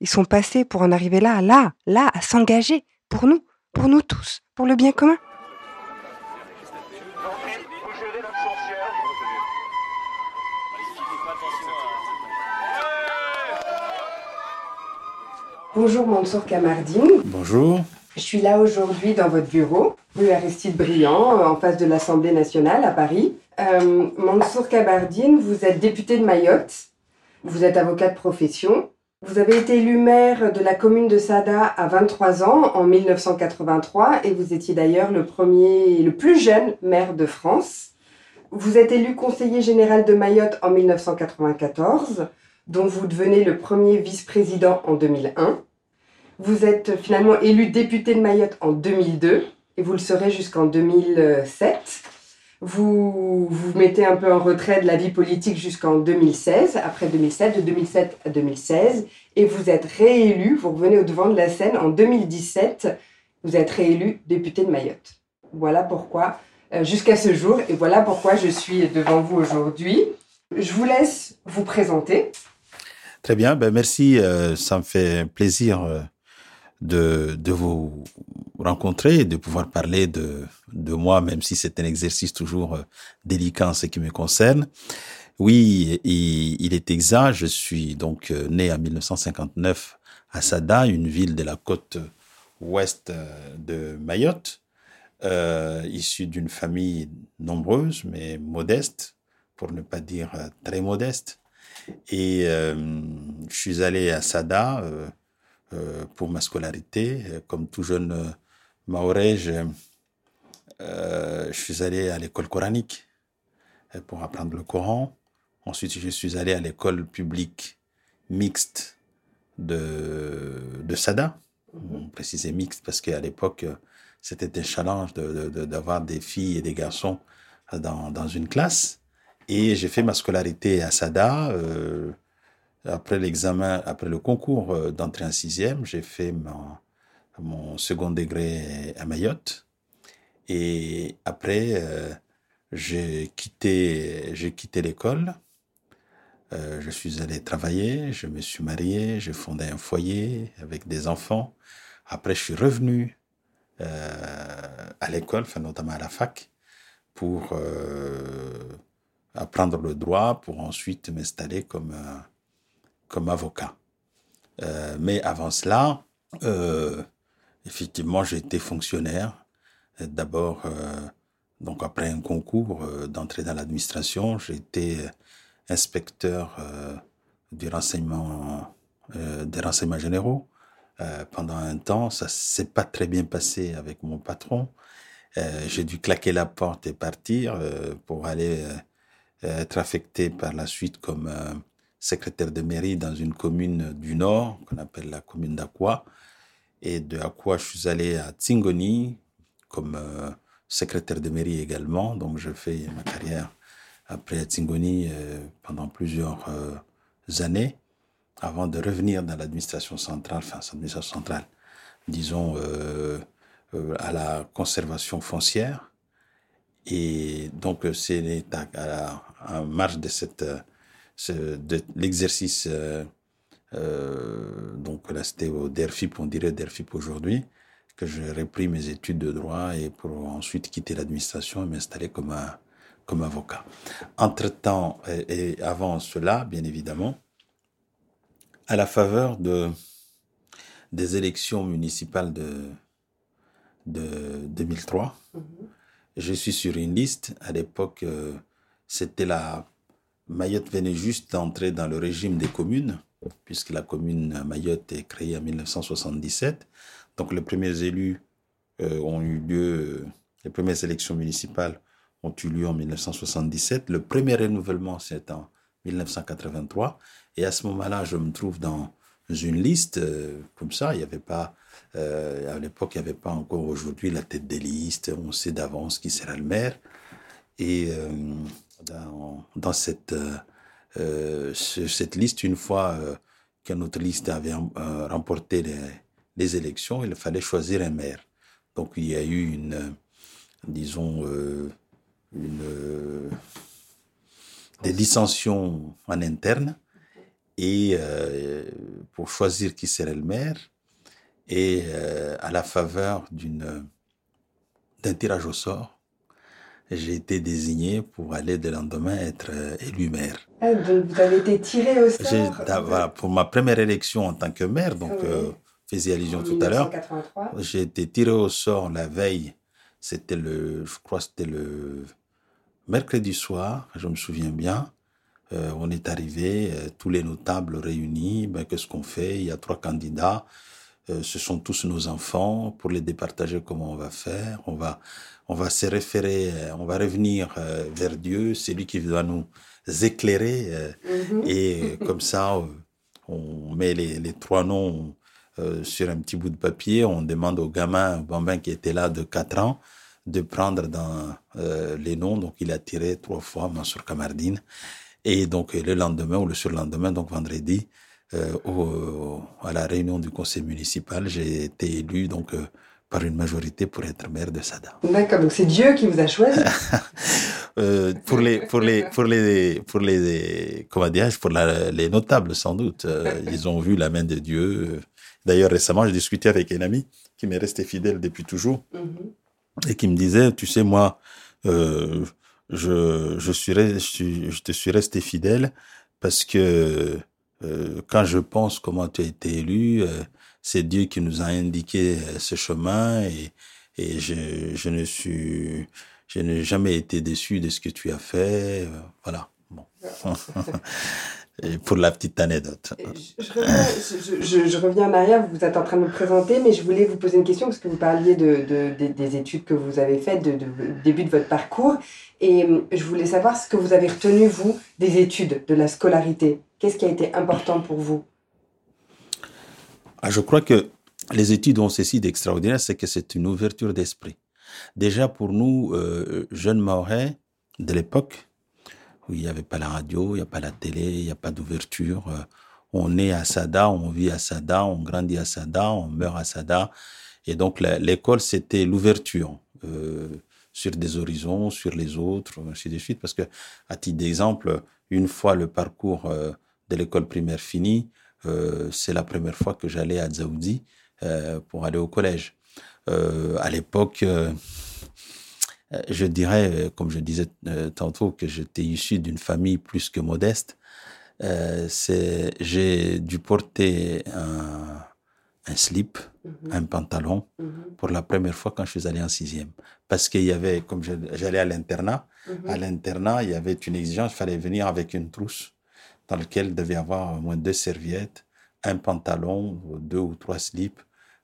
ils sont passés pour en arriver là, là, là, à s'engager, pour nous, pour nous tous, pour le bien commun. Bonjour Mansour Kamardine. Bonjour. Je suis là aujourd'hui dans votre bureau, rue Aristide Briand, en face de l'Assemblée nationale à Paris. Euh, Mansour Kabardine, vous êtes député de Mayotte, vous êtes avocat de profession, vous avez été élu maire de la commune de Sada à 23 ans en 1983 et vous étiez d'ailleurs le premier, le plus jeune maire de France. Vous êtes élu conseiller général de Mayotte en 1994, dont vous devenez le premier vice-président en 2001. Vous êtes finalement élu député de Mayotte en 2002 et vous le serez jusqu'en 2007. Vous vous mettez un peu en retrait de la vie politique jusqu'en 2016, après 2007, de 2007 à 2016, et vous êtes réélu, vous revenez au devant de la scène en 2017, vous êtes réélu député de Mayotte. Voilà pourquoi, euh, jusqu'à ce jour, et voilà pourquoi je suis devant vous aujourd'hui. Je vous laisse vous présenter. Très bien, ben merci, euh, ça me fait plaisir. De, de vous rencontrer de pouvoir parler de, de moi, même si c'est un exercice toujours euh, délicat en ce qui me concerne. Oui, il est exact, je suis donc euh, né en 1959 à Sada, une ville de la côte ouest euh, de Mayotte, issu d'une famille nombreuse mais modeste, pour ne pas dire très modeste. Et je suis allé à Sada pour ma scolarité. Comme tout jeune euh, maoré, je, euh, je suis allé à l'école coranique pour apprendre le Coran. Ensuite, je suis allé à l'école publique mixte de, de Sada. On précisait mixte parce qu'à l'époque, c'était un challenge d'avoir de, de, des filles et des garçons dans, dans une classe. Et j'ai fait ma scolarité à Sada. Euh, après l'examen, après le concours euh, d'entrée en sixième, j'ai fait mon, second degré à Mayotte. Et après, euh, j'ai quitté, l'école. Euh, je suis allé travailler, je me suis marié, j'ai fondé un foyer avec des enfants. Après, je suis revenu à l'école, enfin, notamment à la fac, pour apprendre le droit, pour ensuite m'installer comme comme avocat. Euh, mais avant cela, euh, effectivement, j'ai été fonctionnaire. D'abord, euh, donc après un concours d'entrée dans l'administration, j'ai été inspecteur du renseignement, des renseignements généraux. pendant un temps, ça s'est pas très bien passé avec mon patron. j'ai dû claquer la porte et partir pour aller être affecté par la suite comme secrétaire de mairie dans une commune du Nord, qu'on appelle la commune d'Aqua. Et de Aqua, je suis allé à Tsingoni comme euh, secrétaire de mairie également. Donc, je fais ma carrière après à Tsingoni euh, pendant plusieurs euh, années avant de revenir dans l'administration centrale, enfin, l'administration centrale, disons, euh, à la conservation foncière. Et donc, c'est en marge de cette de l'exercice, euh, euh, donc là c'était au DERFIP, on dirait DERFIP aujourd'hui, que j'ai repris mes études de droit et pour ensuite quitter l'administration et m'installer comme, un, comme avocat. Entre-temps, et, et avant cela, bien évidemment, à la faveur de, des élections municipales de, de 2003, mm -hmm. je suis sur une liste. À l'époque, euh, c'était la Mayotte venait juste d'entrer dans le régime des communes, puisque la commune Mayotte est créée en 1977. Donc les premiers élus euh, ont eu lieu, les premières élections municipales ont eu lieu en 1977. Le premier renouvellement, c'est en 1983. Et à ce moment-là, je me trouve dans une liste comme ça. Il n'y avait pas, à l'époque, il n'y avait pas encore aujourd'hui la tête des listes. On sait d'avance qui sera le maire. Et dans, cette, cette liste, une fois que notre liste avait remporté les, les élections, il fallait choisir un maire. Donc il y a eu une, disons, euh, une, euh, des dissensions en interne et euh, pour choisir qui serait le maire et à la faveur d'un tirage au sort, j'ai été désigné pour aller le lendemain être élu maire. Ah, donc vous avez été tiré au sort. Voilà, pour ma première élection en tant que maire, donc faisais allusion tout à l'heure. J'ai été tiré au sort la veille. C'était le, je crois, c'était le mercredi soir, je me souviens bien. Euh, on est arrivé, euh, tous les notables réunis. Ben, qu'est-ce qu'on fait? Il y a trois candidats. Euh, ce sont tous nos enfants. Pour les départager, comment on va faire? On va, on va se référer, on va revenir vers Dieu. C'est lui qui va nous éclairer. Mhm. Et comme ça, on met les, les trois noms euh, sur un petit bout de papier, on demande au gamin, Bambin qui était là de 4 ans, de prendre dans euh, les noms. Donc il a tiré trois fois Mansour Kamardine. Et donc le lendemain ou le surlendemain, donc vendredi, euh, au, à la réunion du conseil municipal, j'ai été élu donc par une majorité pour être maire de Sada. D'accord, donc c'est Dieu qui vous a choisi. euh, pour les pour les pour les pour les comment dire pour les notables sans doute, ils ont vu la main de Dieu. D'ailleurs, récemment, j'ai discuté avec un ami qui m'est resté fidèle depuis toujours mm-hmm. et qui me disait, tu sais, moi, euh, je, je, suis, je, te suis resté fidèle parce que euh, quand je pense comment tu as été élu, euh, c'est Dieu qui nous a indiqué euh, ce chemin et, et je, je ne suis, je n'ai jamais été déçu de ce que tu as fait. Euh, voilà. Bon. pour la petite anecdote. Je, reviens, en arrière, vous êtes en train de me présenter, mais je voulais vous poser une question parce que vous parliez de, des études que vous avez faites, de, début de votre parcours, et euh, je voulais savoir ce que vous avez retenu, vous, des études, de la scolarité. Qu'est-ce qui a été important pour vous? Ah, Je crois que les études ont ceci d'extraordinaire, c'est que c'est une ouverture d'esprit. Déjà pour nous, euh, jeunes Maorais de l'époque, où il n'y avait pas la radio, il n'y a pas la télé, il n'y a pas d'ouverture. Euh, on est à Sada, on vit à Sada, on grandit à Sada, on meurt à Sada. Et donc l'école, c'était l'ouverture euh, sur des horizons, sur les autres, ainsi de suite. Parce que, à titre d'exemple, une fois le parcours de l'école primaire fini, c'est la première fois que j'allais à Dzaoudi euh, pour aller au collège. à l'époque, euh, je dirais, euh, comme je disais euh, tantôt, que j'étais issu d'une famille plus que modeste. j'ai dû porter un, un slip, mhm. un pantalon, mhm. pour la première fois quand je suis allé en sixième. Parce qu'il y avait, comme j'allais à l'internat, mhm. à l'internat, il y avait une exigence, il fallait venir avec une trousse dans laquelle il devait avoir au moins deux serviettes, un pantalon, deux ou trois slips,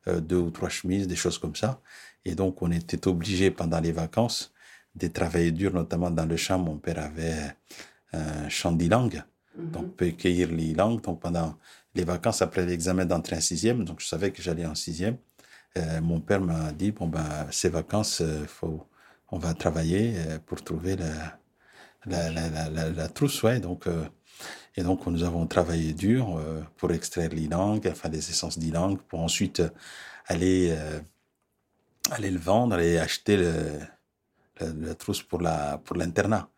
deux ou trois chemises, des choses comme ça. Et donc, on était obligé pendant les vacances de travailler dur, notamment dans le champ. Mon père avait un champ d'ilang, mhm. donc peut cueillir l'ilang. Donc, pendant les vacances, après l'examen d'entrée en sixième, donc je savais que j'allais en sixième, euh, mon père m'a dit, bon, ben, ces vacances, euh, faut, on va travailler euh, pour trouver la, la, la, la, la trousse, ouais. Donc, euh, et donc, nous avons travaillé dur euh, pour extraire l'ilang, enfin, les essences d'ilang, pour ensuite aller aller le vendre et acheter le, la, trousse pour la pour l'internat.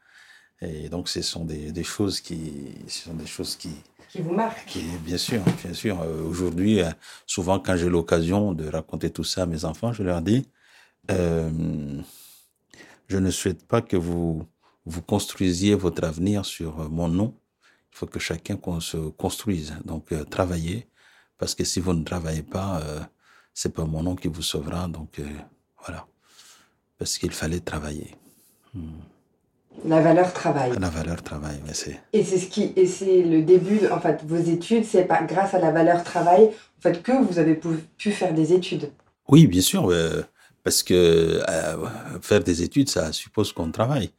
Et donc ce sont des, des, choses qui ce sont des choses qui qui vous marquent. Qui, bien sûr, bien sûr. Euh, aujourd'hui, euh, souvent quand j'ai l'occasion de raconter tout ça à mes enfants, je leur dis euh, je ne souhaite pas que vous vous construisiez votre avenir sur euh, mon nom. Il faut que chacun se construise. Donc travaillez parce que si vous ne travaillez pas c'est pas mon nom qui vous sauvera. Donc euh, voilà, parce qu'il fallait travailler. Hmm. La valeur travail. La valeur travail, mais c'est. Et c'est ce qui, et c'est le début, en fait, vos études, c'est pas grâce à la valeur travail, en fait, que vous avez pu, faire des études. Oui, bien sûr, euh, parce que euh, faire des études, ça suppose qu'on travaille.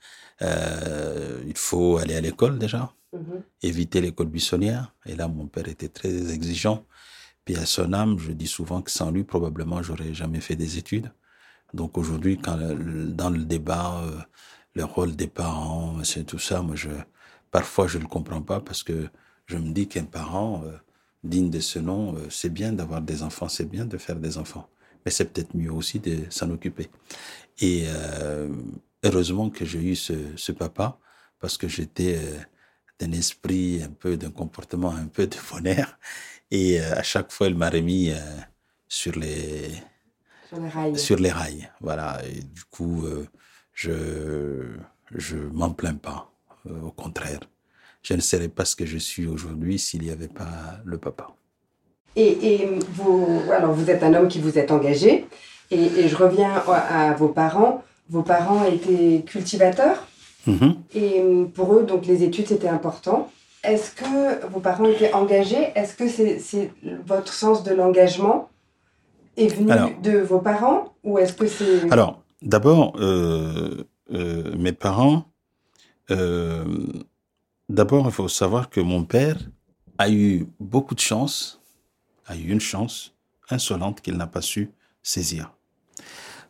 il faut aller à l'école déjà, mhm. éviter l'école buissonnière. Et là, mon père était très exigeant Puis à son âme, je dis souvent que sans lui, probablement, j'aurais jamais fait des études. Donc aujourd'hui, quand dans le débat, euh, le rôle des parents, c'est tout ça, moi, je, parfois, je ne le comprends pas parce que je me dis qu'un parent euh, digne de ce nom, euh, c'est bien d'avoir des enfants, c'est bien de faire des enfants. Mais c'est peut-être mieux aussi de s'en occuper. Et heureusement que j'ai eu ce, ce, papa parce que j'étais d'un esprit, un peu d'un comportement un peu de bonheur. Et à chaque fois, il m'a remis sur les sur les rails. Sur les rails, voilà. Et du coup, euh, je je m'en plains pas. Euh, au contraire, je ne serais pas ce que je suis aujourd'hui s'il n'y avait pas le papa. Et, et, vous, alors vous êtes un homme qui vous êtes engagé. Et, et je reviens à, vos parents. Vos parents étaient cultivateurs? Mm-hmm. Et pour eux, donc les études c'était important. Est-ce que vos parents étaient engagés? Est-ce que c'est votre sens de l'engagement est venu de vos parents? Ou est-ce que c'est... Alors, d'abord, euh, euh, mes parents, euh, d'abord, il faut savoir que mon père a eu beaucoup de chance, a eu une chance insolente qu'il n'a pas su saisir.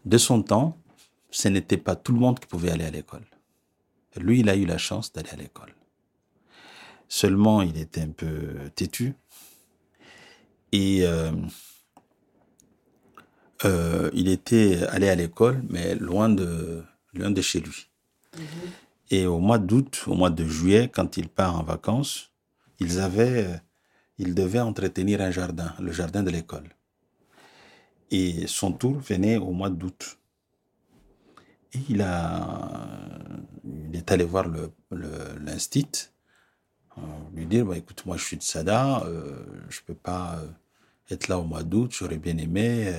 De son temps, ce n'était pas tout le monde qui pouvait aller à l'école. Lui, il a eu la chance d'aller à l'école. Seulement, il était un peu têtu. Et euh, il était allé à l'école, mais loin de, loin de chez lui. Mhm. Et au mois d'août, au mois de juillet, quand il part en vacances, ils avaient, il devait entretenir un jardin, le jardin de l'école. Et son tour venait au mois d'août. Et il a, il est allé voir le, l'instit, euh, lui dire, bah, écoute, moi je suis de Sada, euh, je peux pas être là au mois d'août, j'aurais bien aimé.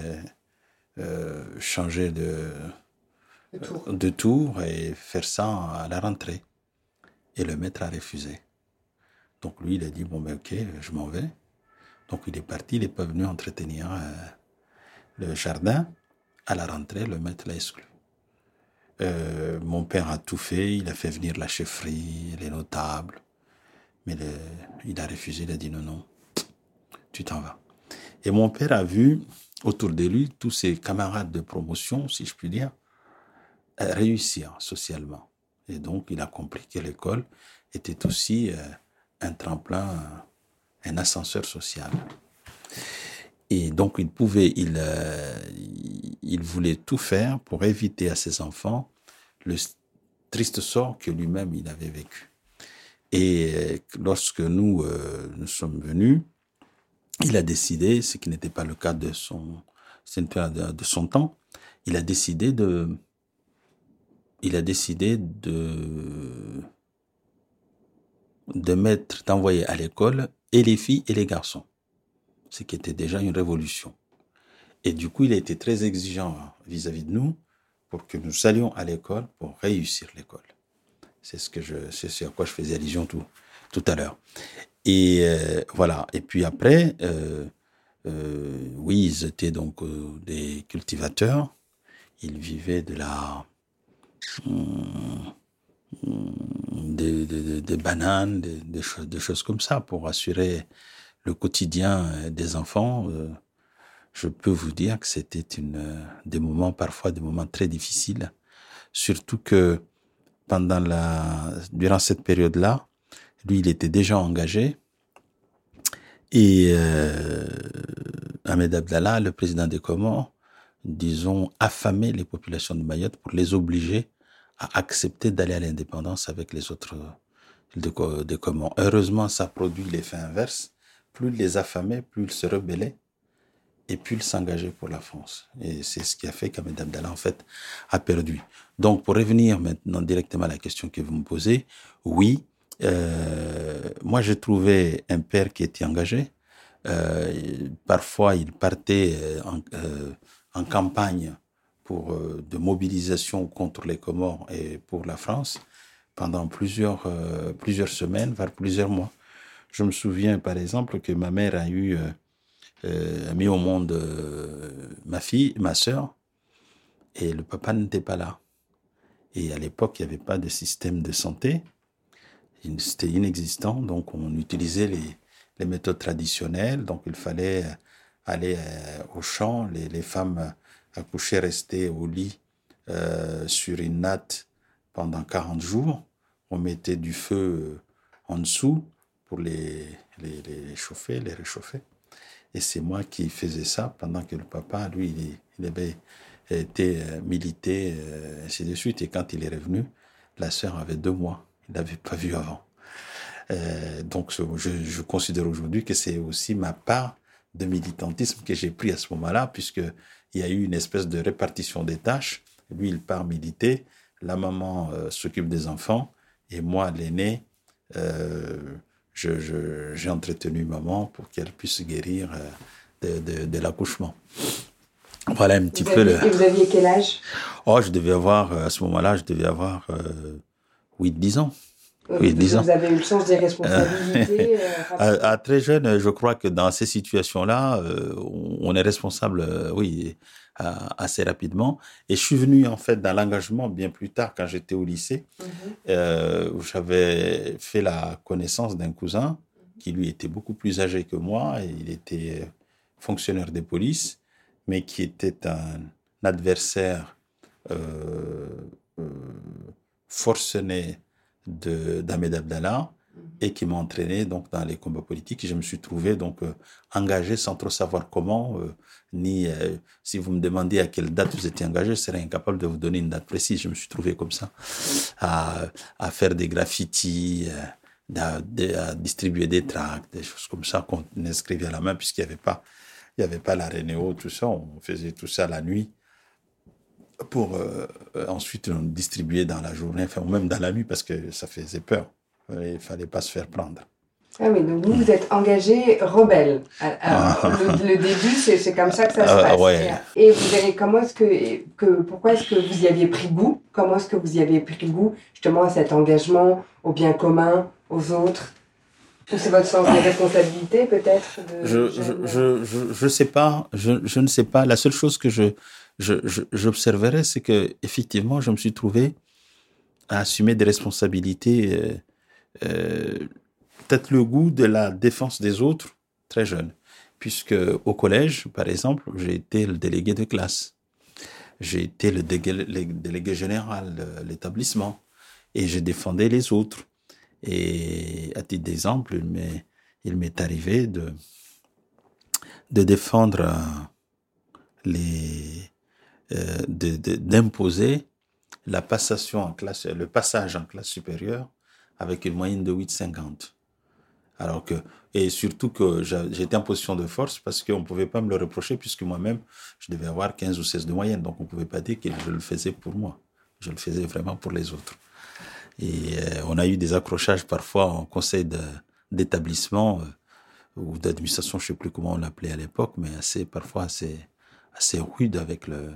Euh, changer de, de tour. et faire ça à la rentrée. Et le maître a refusé. Donc lui, il a dit, bon ben ok, je m'en vais. Donc il est parti, il n'est pas venu entretenir euh, le jardin. À la rentrée, le maître l'a exclu. Euh, mon père a tout fait, il a fait venir la chefferie, les notables. Mais il a refusé, il a dit non, non, tu t'en vas. Et mon père a vu autour de lui tous ses camarades de promotion, si je puis dire, euh, réussir socialement. Et donc, il a compris que l'école était aussi euh, un tremplin, un ascenseur social. Et donc, il pouvait, il, euh, il voulait tout faire pour éviter à ses enfants le triste sort que lui-même il avait vécu. Et lorsque nous, nous sommes venus, il a décidé, ce qui n'était pas le cas de son, de son temps, il a décidé de, il a décidé de, de mettre, d'envoyer à l'école et les filles et les garçons. Ce qui était déjà une révolution. Et du coup, il a été très exigeant vis-à-vis de nous pour que nous allions à l'école pour réussir l'école. C'est ce que je, ce à quoi je faisais allusion tout, tout à l'heure. Et euh, voilà. Et puis après, euh, euh, oui, ils étaient donc des cultivateurs. Ils vivaient de la des, des, des, bananes, des choses comme ça pour assurer le quotidien des enfants. je peux vous dire que c'était une des moments parfois des moments très difficiles, surtout que pendant la durant cette période-là, lui, il était déjà engagé. Et euh, Ahmed Abdallah, le président des Comores, disons, affamait les populations de Mayotte pour les obliger à accepter d'aller à l'indépendance avec les autres îles des Comores. Heureusement, ça produit l'effet inverse. Plus il les affamait, plus ils se rebellaient et plus ils s'engageaient pour la France. Et c'est ce qui a fait qu'Ahmed Abdallah, en fait, a perdu. Donc, pour revenir maintenant directement à la question que vous me posez, oui, euh, moi, j'ai trouvé un père qui était engagé. Euh, parfois, il partait euh, en, campagne pour de mobilisation contre les Comores et pour la France pendant plusieurs plusieurs semaines, voire plusieurs mois. Je me souviens, par exemple, que ma mère a eu a mis au monde ma fille, ma sœur, et le papa n'était pas là. Et à l'époque, il n'y avait pas de système de santé c'était inexistant, donc on utilisait les, les méthodes traditionnelles. Donc, il fallait aller au champ. Les, les femmes accouchées restaient au lit sur une natte pendant 40 jours. On mettait du feu en dessous pour les, les, les chauffer, les réchauffer. Et c'est moi qui faisais ça pendant que le papa, lui, il, avait été euh, milité, euh, ainsi de suite. Et quand il est revenu, la sœur avait deux mois. Il l'avait pas vu avant. Euh, donc, je, je considère aujourd'hui que c'est aussi ma part de militantisme que j'ai pris à ce moment-là, puisque il y a eu une espèce de répartition des tâches. Lui, il part militer, la maman s'occupe des enfants, et moi, l'aîné, euh, j'ai entretenu maman pour qu'elle puisse guérir euh, de, de, l'accouchement. Voilà un petit peu le... Et vous aviez quel âge? Oh, je devais avoir, euh, à ce moment-là, je devais avoir euh, 8-10 ans. Oui, vous, vous avez eu le sens des responsabilités à, très jeune, je crois que dans ces situations-là, on est responsable, oui, assez rapidement. Et je suis venu en fait dans l'engagement bien plus tard quand j'étais au lycée, mhm. euh, où j'avais fait la connaissance d'un cousin qui lui était beaucoup plus âgé que moi. Et il était fonctionnaire de police, mais qui était un adversaire euh, euh, forcené d'Ahmed Abdallah et qui m'a entraîné donc dans les combats politiques. Et je me suis trouvé donc euh, engagé sans trop savoir comment, euh, ni euh, si vous me demandiez à quelle date vous étiez engagé, je serais incapable de vous donner une date précise. Je me suis trouvé comme ça à, à faire des graffitis, à, distribuer des tracts, des choses comme ça qu'on inscrivait à la main puisqu'il n'y avait pas, il y avait pas la Renéo, tout ça. On faisait tout ça la nuit pour ensuite distribuer dans la journée, enfin, ou même dans la nuit parce que ça faisait peur. Il fallait pas se faire prendre. Ah oui, donc vous, vous êtes engagé rebelle. Ah. le, début, c'est comme ça que ça se ah, passe. Et vous avez, comment est-ce que, que, pourquoi est-ce que vous y aviez pris goût? Comment est-ce que vous y avez pris goût, justement, à cet engagement au bien commun, aux autres? C'est votre sens des responsabilités, peut-être Je je, je, je, sais pas. Je, je ne sais pas. La seule chose que je, j'observerais, c'est que effectivement, je me suis trouvé à assumer des responsabilités euh, euh, peut-être le goût de la défense des autres très jeune, puisque au collège, par exemple, j'ai été le délégué de classe, j'ai été le délégué, général de l'établissement, et je défendais les autres. Et à titre d'exemple, il m'est arrivé de, défendre euh, les, euh, d'imposer la passation en classe, le passage en classe supérieure avec une moyenne de 8,50. Alors que, et surtout que j'étais en position de force parce qu'on ne pouvait pas me le reprocher puisque moi-même, je devais avoir 15 ou 16 de moyenne. Donc on ne pouvait pas dire que je le faisais pour moi. Je le faisais vraiment pour les autres. Et euh, on a eu des accrochages parfois en conseil d'établissement euh, ou d'administration, je ne sais plus comment on l'appelait à l'époque, mais assez, parfois assez, assez rude avec le,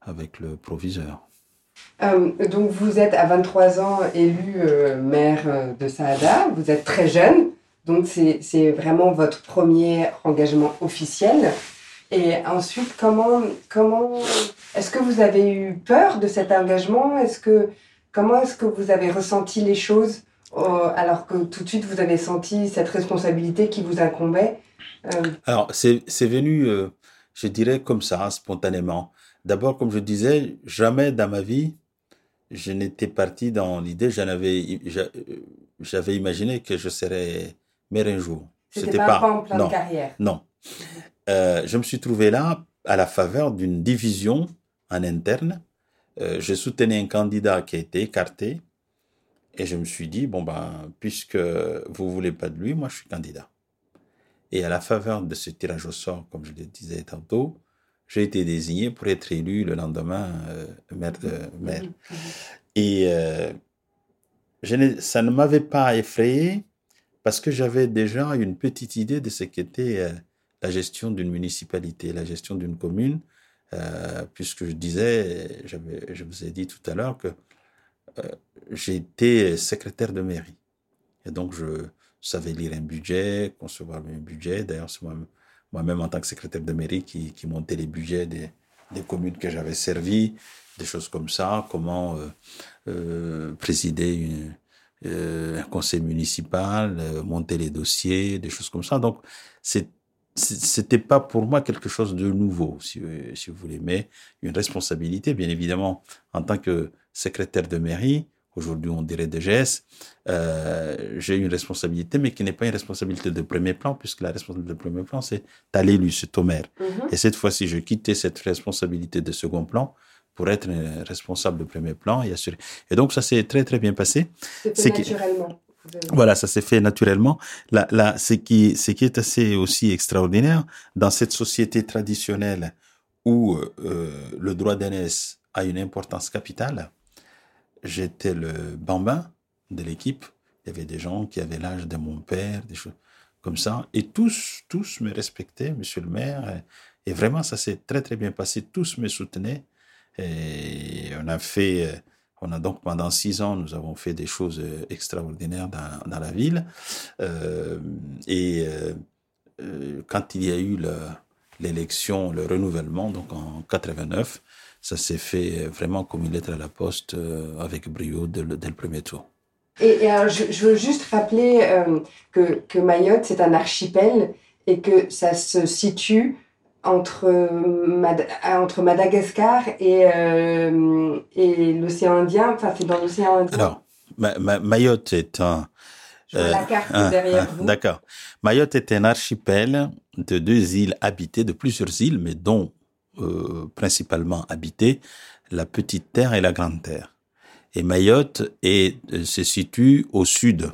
avec le proviseur. Euh, donc vous êtes à 23 ans élu maire de Saada, vous êtes très jeune, donc c'est vraiment votre premier engagement officiel. Et ensuite, comment, comment est-ce que vous avez eu peur de cet engagement? Est-ce que comment est-ce que vous avez ressenti les choses alors que tout de suite vous avez senti cette responsabilité qui vous incombait? Alors c'est venu, je dirais comme ça, spontanément. D'abord, comme je disais, jamais dans ma vie, je n'étais parti dans l'idée, j'avais imaginé que je serais maire un jour. C'était pas, pas en plan non, de carrière. Non. Euh, je me suis trouvé là à la faveur d'une division en interne. Euh, je soutenais un candidat qui a été écarté et je me suis dit, bon ben, puisque vous voulez pas de lui, moi je suis candidat. Et à la faveur de ce tirage au sort, comme je le disais tantôt, j'ai été désigné pour être élu le lendemain euh, maire. De, maire. Et euh, je ça ne m'avait pas effrayé parce que j'avais déjà une petite idée de ce qu'était euh, la gestion d'une municipalité, la gestion d'une commune, euh, puisque je disais, je vous ai dit tout à l'heure que euh, été secrétaire de mairie. Et donc, je savais lire un budget, concevoir un budget. D'ailleurs, c'est moi-même moi-même en tant que secrétaire de mairie qui, qui montait les budgets des, des communes que j'avais servies, des choses comme ça, comment présider une, un conseil municipal, euh, monter les dossiers, des choses comme ça. Donc, c'est c'était pas pour moi quelque chose de nouveau, si, si vous voulez, mais une responsabilité, bien évidemment, en tant que secrétaire de mairie, aujourd'hui on dirait DGS, euh, j'ai une responsabilité, mais qui n'est pas une responsabilité de premier plan, puisque la responsabilité de premier plan, c'est à l'élu, c'est au maire. Et cette fois-ci, je quittais cette responsabilité de second plan pour être responsable de premier plan et assurer. Et donc, ça s'est très, très bien passé. C'est naturellement. Voilà, ça s'est fait naturellement. Là, là, ce qui, ce qui est assez aussi extraordinaire dans cette société traditionnelle où euh, le droit d'aînesse a une importance capitale, j'étais le bambin de l'équipe. Il y avait des gens qui avaient l'âge de mon père, des choses comme ça. Et tous, tous me respectaient, monsieur le maire. Et vraiment, ça s'est très, très bien passé. Tous me soutenaient. Et on a fait, on a donc pendant six ans, nous avons fait des choses extraordinaires dans, la ville. Euh, et euh, quand il y a eu l'élection, le, renouvellement, donc en 89, ça s'est fait vraiment comme une lettre à la poste euh, avec brio dès le, premier tour. Et, je, veux juste rappeler euh, que Mayotte, c'est un archipel et que ça se situe entre, Mad entre Madagascar et, euh, et l'océan Indien. Enfin, c'est dans l'océan Indien. Alors, Ma Ma Mayotte est un. Vois la carte derrière vous. D'accord. Mayotte est un archipel de deux îles habitées, de plusieurs îles, mais dont euh, principalement habitées la Petite Terre et la Grande Terre. Et Mayotte est, se situe au sud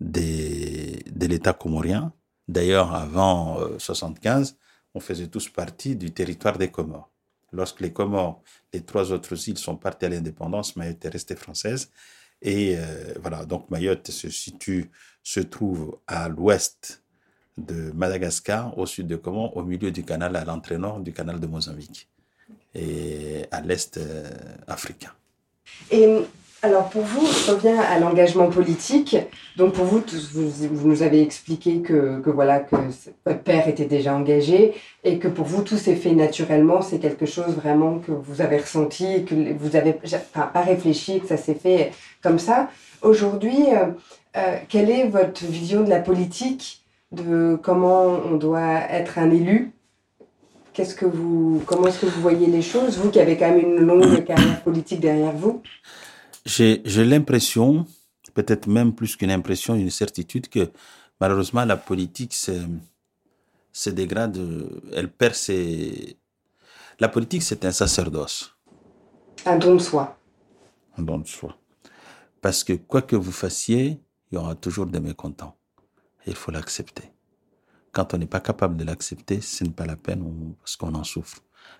des, de l'État comorien. D'ailleurs, avant euh, 75, on faisait tous partie du territoire des Comores. Lorsque les Comores, les trois autres îles sont parties à l'indépendance, Mayotte est restée française. Et euh, voilà, donc Mayotte se situe, se trouve à l'ouest de Madagascar, au sud de Comores, au milieu du canal, à l'entrée nord du canal de Mozambique, et à l'est euh, africain. Et alors pour vous, je reviens à l'engagement politique. Donc pour vous, vous, nous avez expliqué que, que, voilà que votre père était déjà engagé et que pour vous tout s'est fait naturellement. C'est quelque chose vraiment que vous avez ressenti, que vous avez enfin, pas réfléchi, que ça s'est fait comme ça. Aujourd'hui, euh, euh, quelle est votre vision de la politique, de comment on doit être un élu? Qu'est-ce que vous, comment est-ce que vous voyez les choses, vous qui avez quand même une longue carrière politique derrière vous? J'ai l'impression, peut-être même plus qu'une impression, une certitude que malheureusement la politique se, se dégrade, elle perd ses... La politique, c'est un sacerdoce. Un don de soi. Un don de soi. Parce que quoi que vous fassiez, il y aura toujours des mécontents. Et il faut l'accepter. Quand on n'est pas capable de l'accepter, ce n'est pas la peine on, parce qu'on en souffre.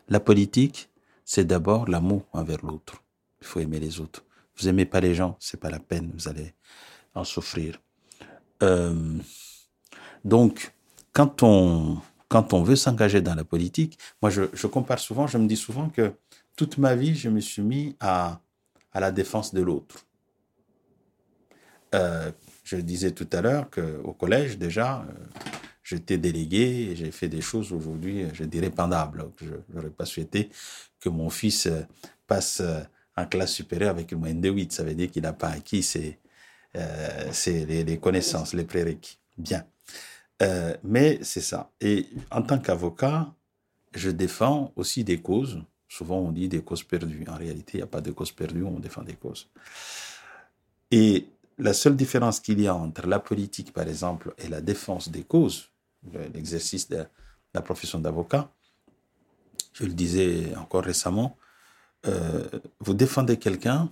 La politique, c'est d'abord l'amour envers l'autre. Il faut aimer les autres. Vous aimez pas les gens, c'est pas la peine, vous allez en souffrir. Euh, donc, quand on, quand on veut s'engager dans la politique, moi je, je, compare souvent, je me dis souvent que toute ma vie, je me suis mis à, à la défense de l'autre. Euh, je disais tout à l'heure qu'au collège, déjà, euh, j'étais délégué et j'ai fait des choses aujourd'hui, je dirais, pendables. Je n'aurais pas souhaité que mon fils passe en classe supérieure avec une moyenne de 8. Ça veut dire qu'il n'a pas acquis ses, euh, ses, les, connaissances, les prérequis. Bien. Euh, mais c'est ça. Et en tant qu'avocat, je défends aussi des causes. Souvent, on dit des causes perdues. En réalité, il n'y a pas de causes perdues, on défend des causes. Et la seule différence qu'il y a entre la politique, par exemple, et la défense des causes, l'exercice de la profession d'avocat, je le disais encore récemment, euh, vous défendez quelqu'un,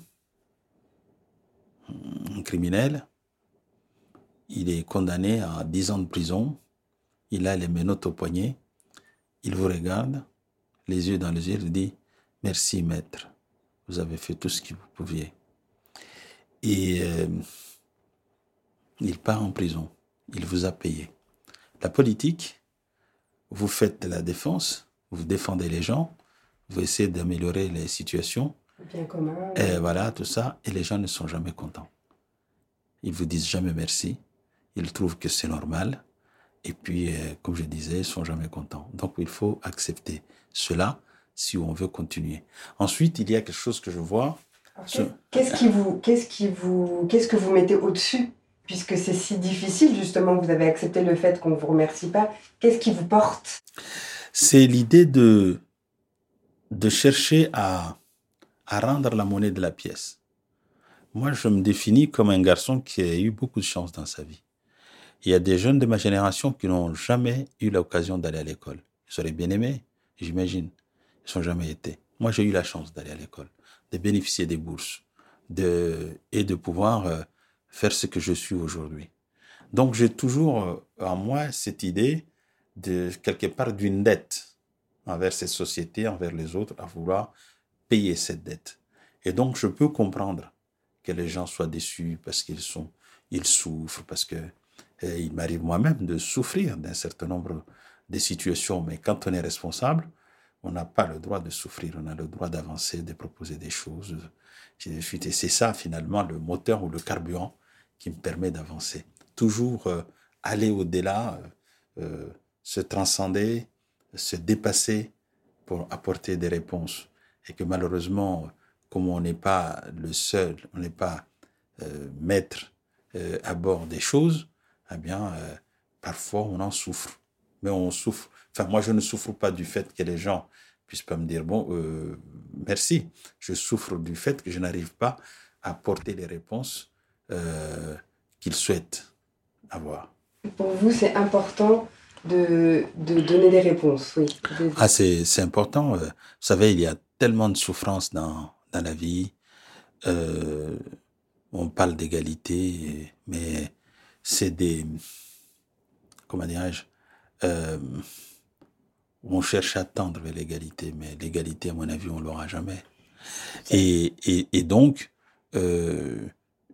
un criminel, il est condamné à 10 ans de prison, il a les menottes au poignet, il vous regarde, les yeux dans les yeux, il dit Merci, maître, vous avez fait tout ce que vous pouviez. Et euh, il part en prison, il vous a payé. La politique, vous faites de la défense, vous défendez les gens, vous essayez d'améliorer les situations. Bien commun. Et voilà, tout ça, et les gens ne sont jamais contents. Ils vous disent jamais merci, ils trouvent que c'est normal, et puis, euh, comme je disais, ils sont jamais contents. Donc, il faut accepter cela si on veut continuer. Ensuite, il y a quelque chose que je vois, Qu'est-ce qui vous, qu'est-ce qui vous, qu'est-ce que vous mettez au-dessus? Puisque c'est si difficile justement que vous avez accepté le fait qu'on vous remercie pas. Qu'est-ce qui vous porte? C'est l'idée de de chercher à à rendre la monnaie de la pièce. Moi, je me définis comme un garçon qui a eu beaucoup de chance dans sa vie. Il y a des jeunes de ma génération qui n'ont jamais eu l'occasion d'aller à l'école. Ils auraient bien aimé, j'imagine. Ils n'ont jamais été. Moi, j'ai eu la chance d'aller à l'école, de bénéficier des bourses, de, et de pouvoir euh, faire ce que je suis aujourd'hui. Donc, j'ai toujours euh, en moi cette idée de, quelque part, d'une dette envers cette société, envers les autres, à vouloir payer cette dette. Et donc, je peux comprendre que les gens soient déçus parce qu'ils sont, ils souffrent, parce que il m'arrive moi-même de souffrir d'un certain nombre de situations. Mais quand on est responsable, on n'a pas le droit de souffrir, on a le droit d'avancer, de proposer des choses. Et c'est ça, finalement, le moteur ou le carburant qui me permet d'avancer. Toujours euh, aller au-delà, euh, euh, se transcender, se dépasser pour apporter des réponses. Et que malheureusement, comme on n'est pas le seul, on n'est pas maître à bord des choses, eh bien, parfois on en souffre mais on souffre. Enfin, moi, je ne souffre pas du fait que les gens puissent pas me dire bon, euh, merci. Je souffre du fait que je n'arrive pas à porter les réponses euh, qu'ils souhaitent avoir. Pour vous, c'est important de, de, donner des réponses, oui. Ah, c'est, c'est important. Euh, vous savez, il y a tellement de souffrance dans, dans la vie. Euh, on parle d'égalité, mais c'est des, comment dirais-je, euh, on cherche à tendre vers l'égalité, mais l'égalité, à mon avis, on l'aura jamais. Et, et, et, donc, euh,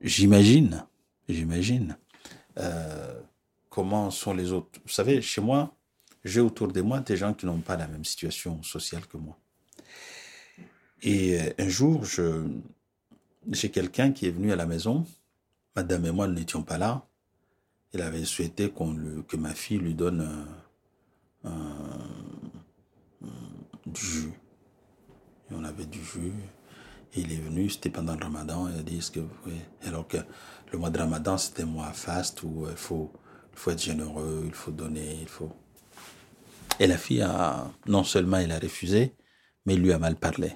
j'imagine, j'imagine, euh, comment sont les autres. Vous savez, chez moi, j'ai autour de moi des gens qui n'ont pas la même situation sociale que moi. Et euh, un jour, j'ai quelqu'un qui est venu à la maison. Madame et moi n'étions pas là. Il avait souhaité que ma fille lui donne euh, euh, du jus. Et on avait du jus. Et il est venu, c'était pendant le ramadan, il a dit, que, alors que le mois de ramadan, c'était un mois faste où il faut, il faut être généreux, il faut donner, il faut... Et la fille a, non seulement il a refusé, mais il lui a mal parlé.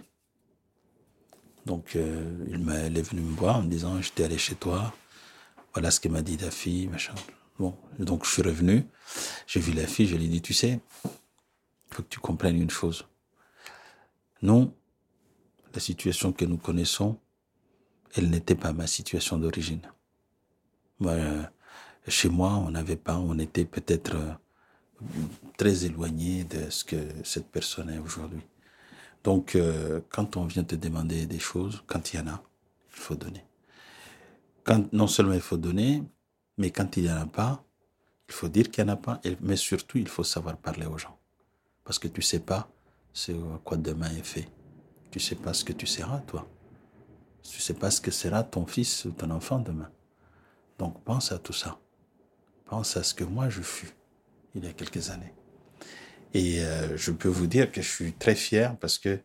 Donc, euh, il, m'a, elle est venue me voir en me disant, j'étais allé chez toi, voilà ce que m'a dit ta fille, machin. Bon, donc je suis revenu, j'ai vu la fille, je lui ai dit, tu sais, il faut que tu comprennes une chose. Non, la situation que nous connaissons, elle n'était pas ma situation d'origine. Chez moi, on n'avait pas, on était peut-être euh, très éloigné de ce que cette personne est aujourd'hui. Donc, euh, quand on vient te demander des choses, quand il y en a, il faut donner non seulement il faut donner, mais quand il n'y en a pas, il faut dire qu'il n'y en a pas, mais surtout il faut savoir parler aux gens. Parce que tu ne sais pas ce quoi demain est fait. Tu ne sais pas ce que tu seras, toi. Tu ne sais pas ce que sera ton fils ou ton enfant demain. Donc pense à tout ça. À ce que moi je fus il y a quelques années. Et euh, je peux vous dire que je suis très fier parce que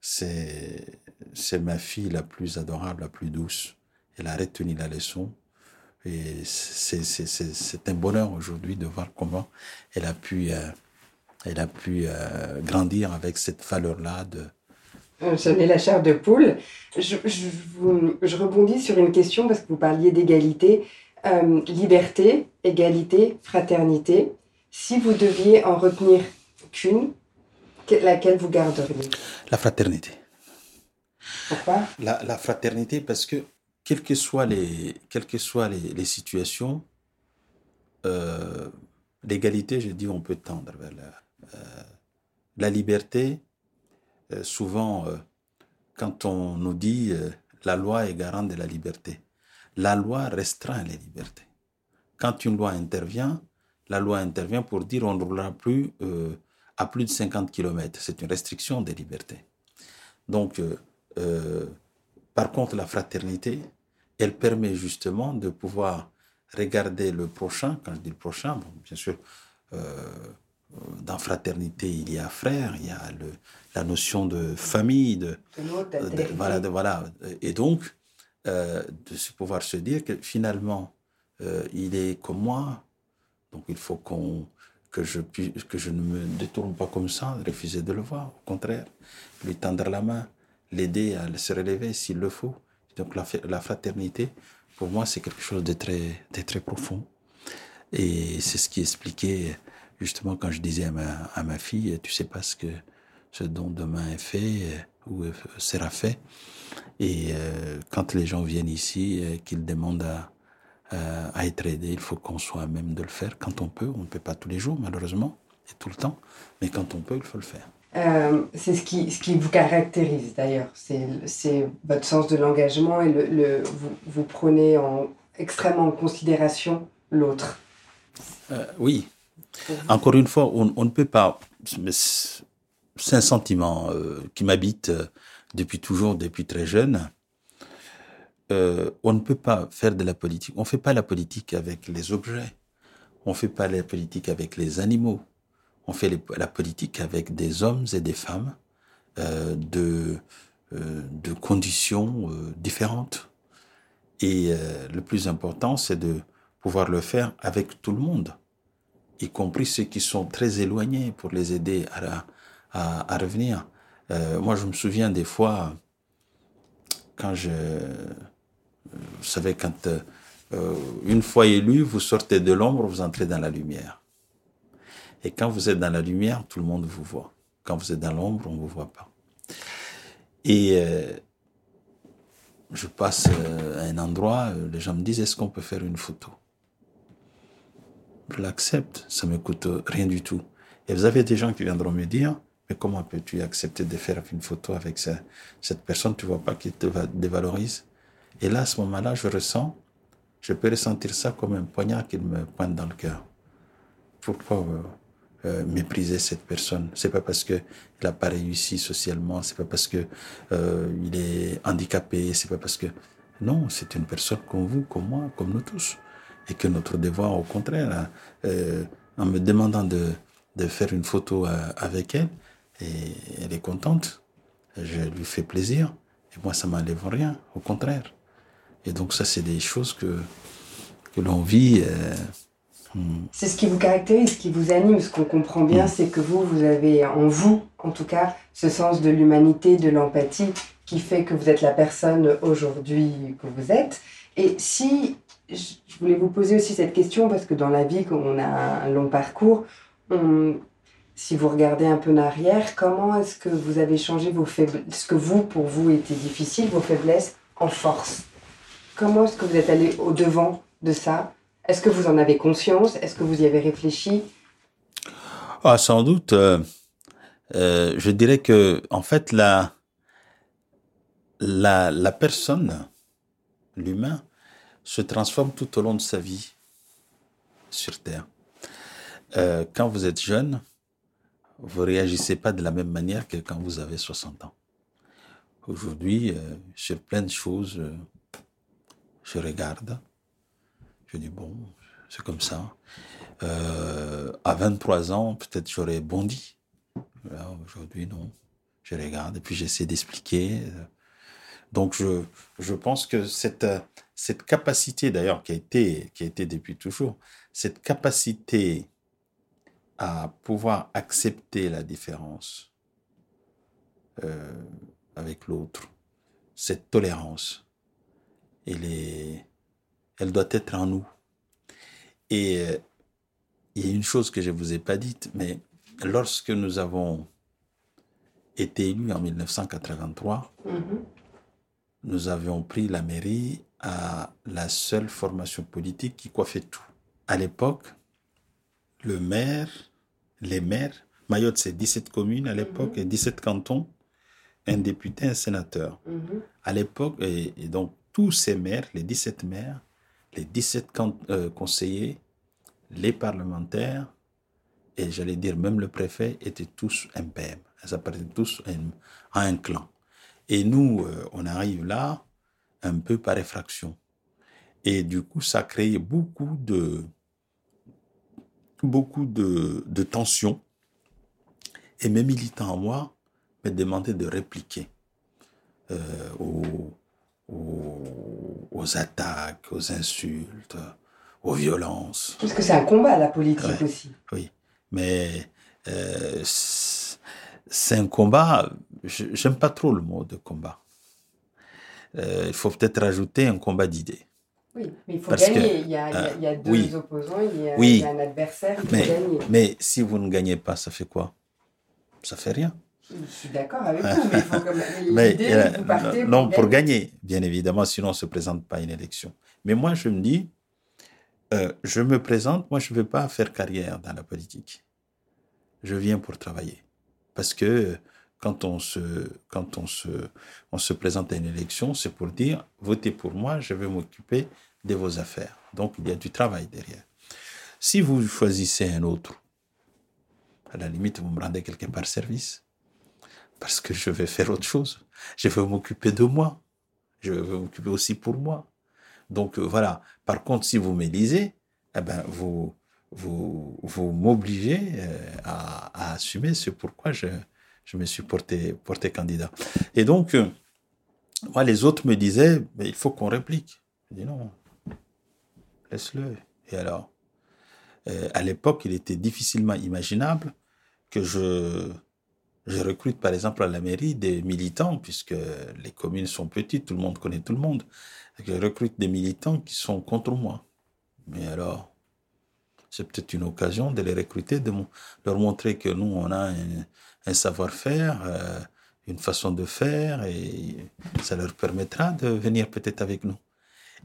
c'est c'est ma fille la plus adorable, la plus douce elle a retenu la leçon. Et c'est un bonheur aujourd'hui de voir comment elle a pu, euh, elle a pu euh, grandir avec cette valeur-là de, J'en ai la chair de poule. Je, je, rebondis sur une question parce que vous parliez d'égalité. Euh, liberté, égalité, fraternité. Si vous deviez en retenir qu'une, laquelle vous garderiez? La fraternité. Pourquoi? La, la, fraternité parce que quelles que soient les, quelles que soient les, les situations, euh, l'égalité, je dis, on peut tendre vers la, euh, la liberté. Souvent, quand on nous dit la loi est garante de la liberté, la loi restreint les libertés. Quand une loi intervient, la loi intervient pour dire on ne roulera plus à plus de 50 km. C'est une restriction des libertés. Donc, par contre, la fraternité, elle permet justement de pouvoir regarder le prochain, quand je dis le prochain, bon, bien sûr, euh, dans fraternité, il y a frère, il y a le, la notion de famille, de, voilà, de, voilà. Et donc, euh, de pouvoir se dire que finalement, euh, il est comme moi, donc il faut qu'on que je que je ne me détourne pas comme ça, refuser de le voir, au contraire, lui tendre la main, l'aider à se relever s'il le faut. Donc la, la fraternité, pour moi, c'est quelque chose de très, de très profond. Et c'est ce qui expliquait justement quand je disais à ma, à ma fille, tu sais pas ce que ce dont demain est fait ou sera fait. Et euh, quand les gens viennent ici, euh, qu'ils demandent à, à être aidés, il faut qu'on soit à même de le faire quand on peut. On ne peut pas tous les jours, malheureusement, et tout le temps, mais quand on peut, il faut le faire. Euh, c'est ce qui, ce qui vous caractérise d'ailleurs, c'est votre sens de l'engagement et le, le vous, vous, prenez en, extrêmement en considération l'autre. Euh, oui. Encore une fois, on, on ne peut pas. C'est un sentiment euh, qui m'habite euh, depuis toujours, depuis très jeune. Euh, on ne peut pas faire de la politique. On ne fait pas la politique avec les objets. On ne fait pas la politique avec les animaux. On fait la politique avec des hommes et des femmes euh, de, euh, de conditions différentes. Et le plus important, c'est de pouvoir le faire avec tout le monde, y compris ceux qui sont très éloignés pour les aider à revenir. Euh, moi, je me souviens des fois, quand je, vous savez, quand euh, une fois élu, vous sortez de l'ombre, vous entrez dans la lumière. Et quand vous êtes dans la lumière, tout le monde vous voit. Quand vous êtes dans l'ombre, on ne vous voit pas. Et euh, je passe euh, à un endroit, euh, les gens me disent, est-ce qu'on peut faire une photo? Je l'accepte, ça me coûte rien du tout. Et vous avez des gens qui viendront me dire, mais comment peux-tu accepter de faire une photo avec cette personne, tu vois pas qu'il te dévalorise. Et là, à ce moment-là, je ressens, je peux ressentir ça comme un poignard qui me pointe dans le cœur. Pourquoi euh, euh, mépriser cette personne? C'est pas parce que il a pas réussi socialement, c'est pas parce que euh, il est handicapé, c'est pas parce que non, c'est une personne comme vous, comme moi, comme nous tous, et que notre devoir, au contraire, euh, en me demandant de de faire une photo euh, avec elle, et elle est contente, je lui fais plaisir, et moi ça m'enlève rien, au contraire. Et donc ça, c'est des choses que, que l'on vit. Euh, hmm. C'est ce qui vous caractérise, ce qui vous anime. Ce qu'on comprend bien, mmh. c'est que vous, vous avez en vous, en tout cas, ce sens de l'humanité, de l'empathie, qui fait que vous êtes la personne aujourd'hui que vous êtes. Et si je voulais vous poser aussi cette question, parce que dans la vie, quand on a un long parcours, on, si vous regardez un peu en arrière, comment est-ce que vous avez changé vos faiblesses, ce que vous, pour vous, était difficile, vos faiblesses, en force? Comment est-ce que vous êtes allé au-devant de ça? Est-ce que vous en avez conscience? Est-ce que vous y avez réfléchi? Ah, Sans doute. Euh, euh, je dirais que, en fait, la, la, la personne, l'humain, se transforme tout au long de sa vie sur Terre. Euh, quand vous êtes jeune, vous réagissez pas de la même manière que quand vous avez 60 ans. Aujourd'hui, euh, sur plein de choses, euh, je regarde, je dis bon, c'est comme ça. Euh, à 23 ans, peut-être j'aurais bondi. Aujourd'hui, non. Je regarde et puis j'essaie d'expliquer. Donc, je, je pense que cette, cette capacité, d'ailleurs, qui qui a été depuis toujours, cette capacité à pouvoir accepter la différence euh, avec l'autre, cette tolérance, elle, est, elle doit être en nous. Et euh, il y a une chose que je ne vous ai pas dite, mais lorsque nous avons été élus en 1983, mm -hmm. nous avions pris la mairie à la seule formation politique qui coiffait tout. À l'époque, le maire les maires. Mayotte, c'est 17 communes à l'époque mm -hmm. et 17 cantons, un député, un sénateur. Mm -hmm. À l'époque, et, et, donc tous ces maires, les 17 maires, les 17 euh, conseillers, les parlementaires, et j'allais dire même le préfet, étaient tous un PM. Ils appartenaient tous à un, à un clan. Et nous, euh, on arrive là un peu par effraction. Et du coup, ça a créé beaucoup de, beaucoup de, de tensions. Et mes militants à moi me demandaient de répliquer euh, aux, aux, aux, attaques, aux insultes, aux violences. Parce que c'est un combat, la politique Ouais. aussi. Oui, mais euh, c'est un combat. J'aime pas trop le mot de combat. Euh, il faut peut-être rajouter un combat d'idées. Oui, mais il faut Parce que, gagner. il, y a, il y deux oui. opposants, il y a, Oui. il y a un adversaire, il faut Mais- gagner. Mais si vous ne gagnez pas, ça fait quoi? Ça fait rien. Je suis d'accord avec vous, mais il faut. Mais euh, vous partez non, pour gagner. gagner, bien évidemment, sinon on ne se présente pas à une élection. Mais moi, je me dis, euh, je me présente, moi, je ne veux pas faire carrière dans la politique. Je viens pour travailler. Parce que euh, quand on se, quand on se, on se présente à une élection, c'est pour dire, votez pour moi, je vais m'occuper de vos affaires. Donc, il y a du travail derrière. Si vous choisissez un autre, à la limite, vous me rendez quelque part service parce que je vais faire autre chose. Je vais m'occuper de moi. Je vais m'occuper aussi pour moi. Donc euh, voilà. Par contre, si vous m'élisez, eh ben vous vous vous m'obligez euh, à, assumer ce pourquoi je je me suis porté porté candidat. Et donc euh, moi les autres me disaient il faut qu'on réplique. Je dis non. Laisse-le. Et alors Euh, à l'époque, il était difficilement imaginable que je recrute par exemple à la mairie des militants, puisque les communes sont petites, tout le monde connaît tout le monde. Je recrute des militants qui sont contre moi. Mais alors, c'est peut-être une occasion de les recruter, de leur montrer que nous, on a un, un savoir-faire, euh, une façon de faire, et ça leur permettra de venir peut-être avec nous.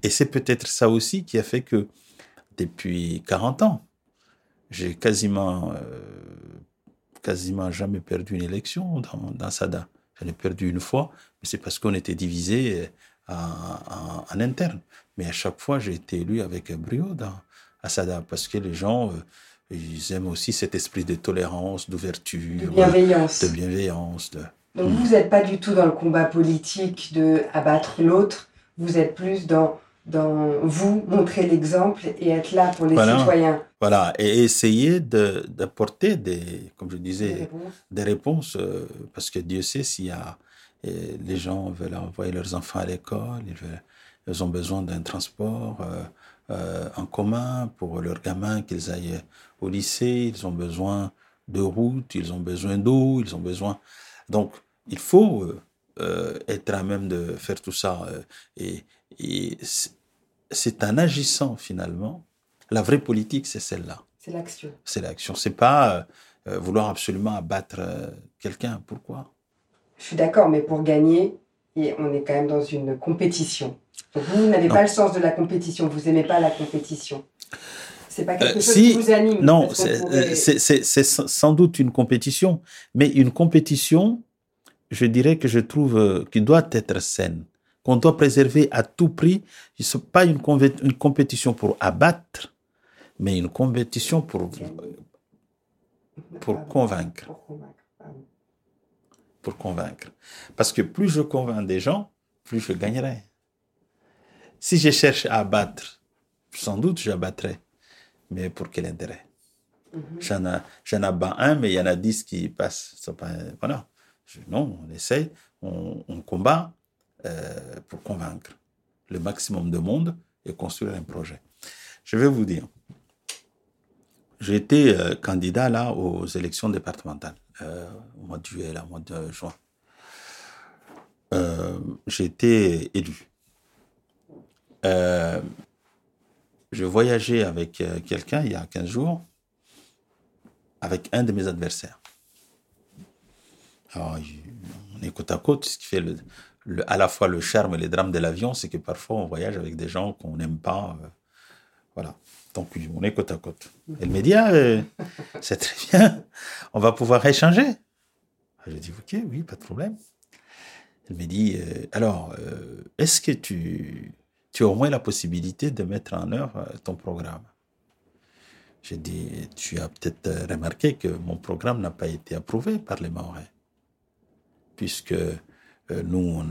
Et c'est peut-être ça aussi qui a fait que depuis 40 ans, j'ai quasiment euh, quasiment jamais perdu une élection dans, dans SADA. J'en ai perdu une fois, mais c'est parce qu'on était divisés en, en, interne. Mais à chaque fois, j'ai été élu avec brio dans, à SADA, parce que les gens, euh, ils aiment aussi cet esprit de tolérance, d'ouverture, De bienveillance. de bienveillance. De... Donc vous n'êtes pas du tout dans le combat politique de abattre l'autre, vous êtes plus dans, dans vous montrer l'exemple et être là pour les Voilà. citoyens. Voilà, et essayer de- d'apporter des, comme je Des disais, réponses. des réponses, euh, parce que Dieu sait s'il y a euh, les gens veulent envoyer leurs enfants à l'école, ils, ils ont besoin d'un transport euh, euh, en commun pour leurs gamins qu'ils aillent au lycée, ils ont besoin de routes, ils ont besoin d'eau, ils ont besoin. Donc, il faut euh, être à même de faire tout ça. euh, et et c'est- en agissant finalement. La vraie politique, c'est celle-là C'est l'action. c'est l'action. C'est pas euh, euh, vouloir absolument abattre euh, quelqu'un. Pourquoi? Je suis d'accord, mais pour gagner, et on est quand même dans une compétition. Donc vous, n'avez pas le sens de la compétition, vous n'aimez pas la compétition. C'est pas quelque Euh, chose si, qui vous anime. Non, c'est pourrait- sans doute une compétition, mais une compétition, je dirais que je trouve qui doit être saine, qu'on doit préserver à tout prix. Ce n'est pas une, compétition pour abattre, mais une compétition pour, pour convaincre. Pour convaincre. Parce que plus je convainc des gens, plus je gagnerai. Si je cherche à abattre, sans doute j'abattrai. Mais pour quel intérêt? Mhm. J'en abats un, mais il y en a dix qui passent. Pas- voilà. Je- non, on essaye, on, on combat euh, pour convaincre le maximum de monde et construire un projet. Je vais vous dire, j'ai été euh, candidat là aux élections départementales euh, au mois de juillet, au mois de juin. J'ai été élu. Je voyageais avec quelqu'un il y a 15 jours, avec un de mes adversaires. Alors, il- on est côte à côte, ce qui fait le, le- à la fois le charme et les drames de l'avion, c'est que parfois on voyage avec des gens qu'on n'aime pas. euh, voilà. Donc, on est côte à côte. Elle me dit, ah, euh, c'est très bien, on va pouvoir échanger. Je dis, ok, oui, pas de problème. Elle me dit, euh, alors, euh, est-ce que tu, tu as au moins la possibilité de mettre en œuvre euh, ton programme? J'ai dit, tu as peut-être remarqué que mon programme n'a pas été approuvé par les Maorais, puisque nous,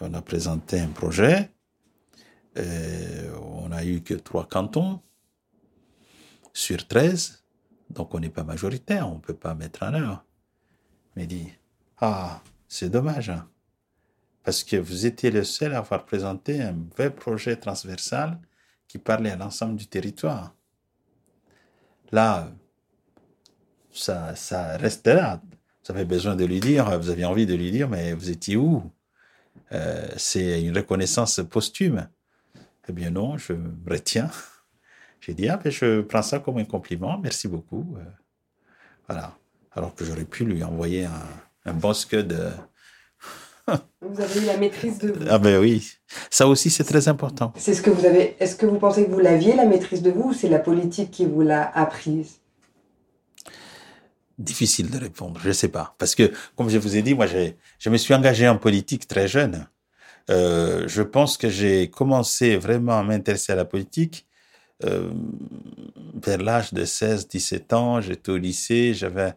on a, présenté un projet, euh, on n'a eu que trois cantons, sur 13, donc on n'est pas majoritaire, on ne peut pas mettre en œuvre. Mais dit, ah, c'est dommage, hein, parce que vous étiez le seul à avoir présenté un vrai projet transversal qui parlait à l'ensemble du territoire. Là, ça, ça reste là. Vous avez besoin de lui dire, vous aviez envie de lui dire, mais vous étiez où? Euh, C'est une reconnaissance posthume. Eh bien non, je me retiens. J'ai dit, ah, ben, je prends ça comme un compliment, merci beaucoup. Euh, voilà. Alors que j'aurais pu lui envoyer un, un bosque de... vous avez eu la maîtrise de vous. Ah ben oui, ça aussi c'est très important. C'est ce que vous avez. Est-ce que vous pensez que vous l'aviez la maîtrise de vous ou c'est la politique qui vous l'a apprise? Difficile de répondre, je ne sais pas. Parce que, comme je vous ai dit, moi, je me suis engagé en politique très jeune. Euh, je pense que j'ai commencé vraiment à m'intéresser à la politique euh, vers l'âge de 16-17 ans. J'étais au lycée, j'avais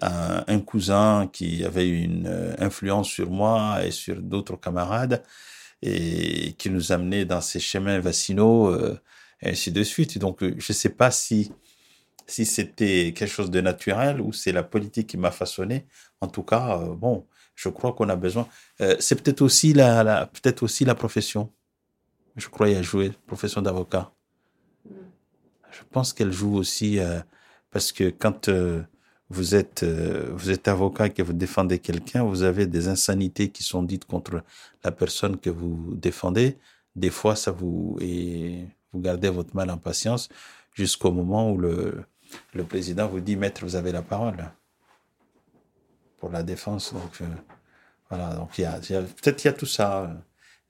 un, cousin qui avait une euh, influence sur moi et sur d'autres camarades et qui nous amenait dans ces chemins vaccinaux et ainsi de suite. Donc, je ne sais pas si si c'était quelque chose de naturel ou c'est la politique qui m'a façonné. En tout cas, euh, bon, je crois qu'on a besoin. Euh, c'est peut-être aussi la, la peut-être aussi la profession. Je crois y a joué, profession d'avocat. Mm. Je pense qu'elle joue aussi euh, parce que quand vous êtes vous êtes avocat et que vous défendez quelqu'un, vous avez des insanités qui sont dites contre la personne que vous défendez. Des fois, ça vous et vous gardez votre mal en patience jusqu'au moment où le le président vous dit, maître, vous avez la parole pour la défense. Donc, euh, voilà, donc il y a, peut-être il y a tout ça.